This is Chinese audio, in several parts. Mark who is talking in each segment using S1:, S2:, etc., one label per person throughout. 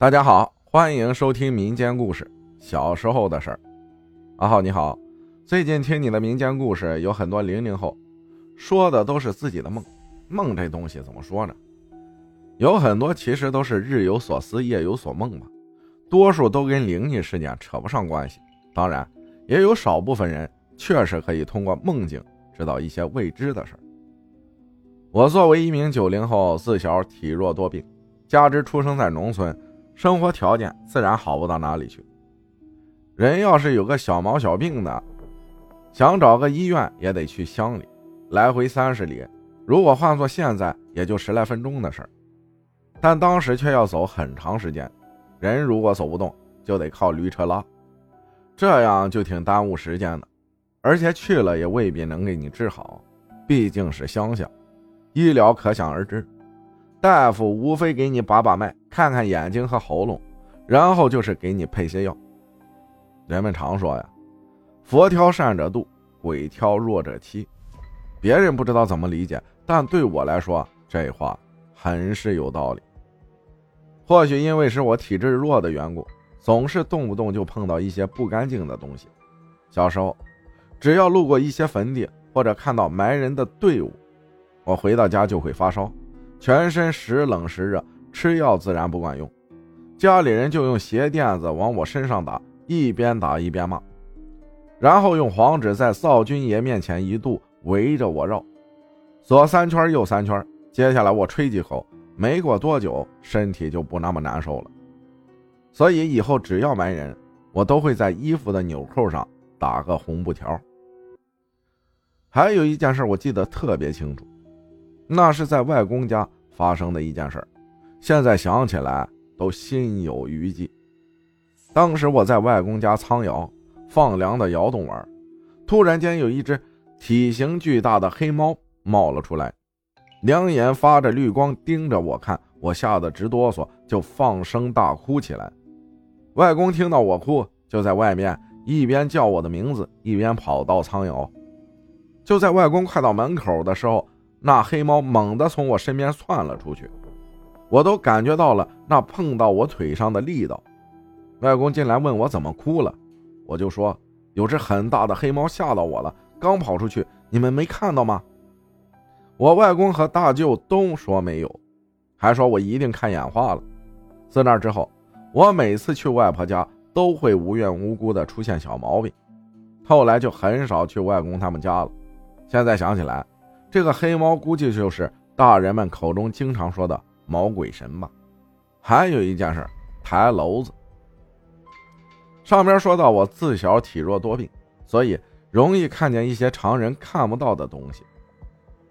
S1: 大家好，欢迎收听民间故事。小时候的事儿，阿浩你好，最近听你的民间故事，有很多零零后说的都是自己的梦。梦这东西怎么说呢？有很多其实都是日有所思，夜有所梦吧，多数都跟灵异事件扯不上关系。当然，也有少部分人确实可以通过梦境知道一些未知的事儿。我作为一名九零后，自小体弱多病，加之出生在农村，生活条件自然好不到哪里去。人要是有个小毛小病的，想找个医院也得去乡里，来回三十里。如果换做现在，也就十来分钟的事儿，但当时却要走很长时间。人如果走不动，就得靠驴车拉，这样就挺耽误时间的。而且去了也未必能给你治好，毕竟是乡下。医疗可想而知，大夫无非给你把把脉，看看眼睛和喉咙，然后就是给你配些药。人们常说呀，“佛挑善者度，鬼挑弱者欺。”别人不知道怎么理解，但对我来说，这话很是有道理。或许因为是我体质弱的缘故，总是动不动就碰到一些不干净的东西。小时候，只要路过一些坟地，或者看到埋人的队伍。我回到家就会发烧，全身时冷时热，吃药自然不管用，家里人就用鞋垫子往我身上打，一边打一边骂，然后用黄纸在灶君爷面前一度围着我绕，左三圈右三圈，接下来我吹几口，没过多久身体就不那么难受了，所以以后只要埋人，我都会在衣服的纽扣上打个红布条。还有一件事我记得特别清楚。那是在外公家发生的一件事现在想起来都心有余悸。当时我在外公家仓窑放粮的窑洞玩，突然间有一只体型巨大的黑猫冒了出来，两眼发着绿光盯着我看，我吓得直哆嗦，就放声大哭起来。外公听到我哭，就在外面一边叫我的名字，一边跑到仓窑。就在外公快到门口的时候。那黑猫猛地从我身边窜了出去，我都感觉到了那碰到我腿上的力道。外公进来问我怎么哭了，我就说有只很大的黑猫吓到我了，刚跑出去，你们没看到吗？我外公和大舅都说没有，还说我一定看眼花了。自那之后，我每次去外婆家都会无缘无故的出现小毛病，后来就很少去外公他们家了。现在想起来。这个黑猫估计就是大人们口中经常说的毛鬼神吧。还有一件事，抬篓子。上边说到我自小体弱多病，所以容易看见一些常人看不到的东西。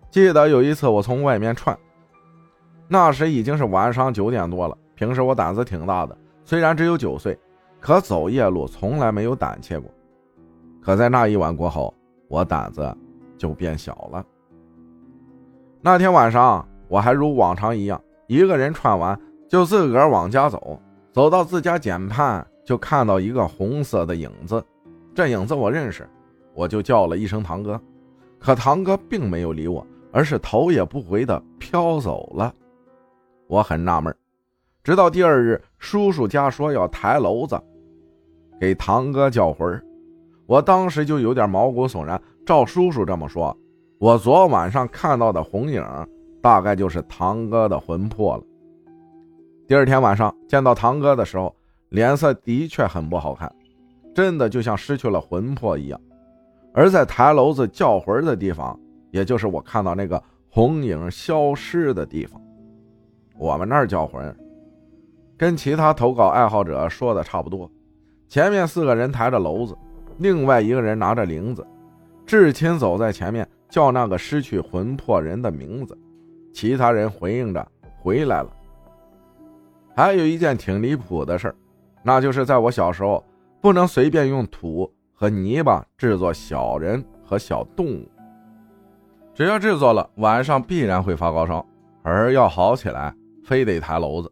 S1: 记得有一次我从外面串，那时已经是晚上九点多了。平时我胆子挺大的，虽然只有九岁，可走夜路从来没有胆怯过。可在那一晚过后，我胆子就变小了。那天晚上，我还如往常一样，一个人串完就自个儿往家走。走到自家简畔，就看到一个红色的影子。这影子我认识，我就叫了一声堂哥。可堂哥并没有理我，而是头也不回的飘走了。我很纳闷，直到第二日，叔叔家说要抬楼子，给堂哥叫魂我当时就有点毛骨悚然。照叔叔这么说。我昨晚上看到的红影，大概就是堂哥的魂魄了。第二天晚上见到堂哥的时候，脸色的确很不好看，真的就像失去了魂魄一样。而在台楼子叫魂的地方，也就是我看到那个红影消失的地方，我们那儿叫魂，跟其他投稿爱好者说的差不多。前面四个人抬着篓子，另外一个人拿着铃子，至亲走在前面。叫那个失去魂魄人的名字，其他人回应着回来了。还有一件挺离谱的事儿，那就是在我小时候，不能随便用土和泥巴制作小人和小动物，只要制作了，晚上必然会发高烧，而要好起来，非得抬篓子。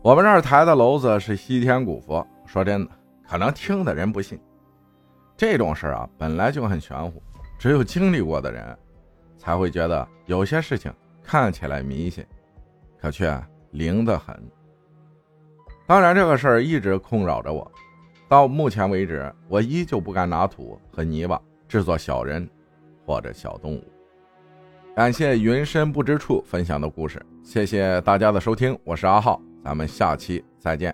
S1: 我们这儿抬的篓子是西天古佛，说真的，可能听的人不信，这种事儿啊，本来就很玄乎。只有经历过的人，才会觉得有些事情看起来迷信，可却灵得很。当然，这个事儿一直困扰着我。到目前为止，我依旧不敢拿土和泥巴制作小人或者小动物。感谢云深不知处分享的故事，谢谢大家的收听，我是阿浩，咱们下期再见。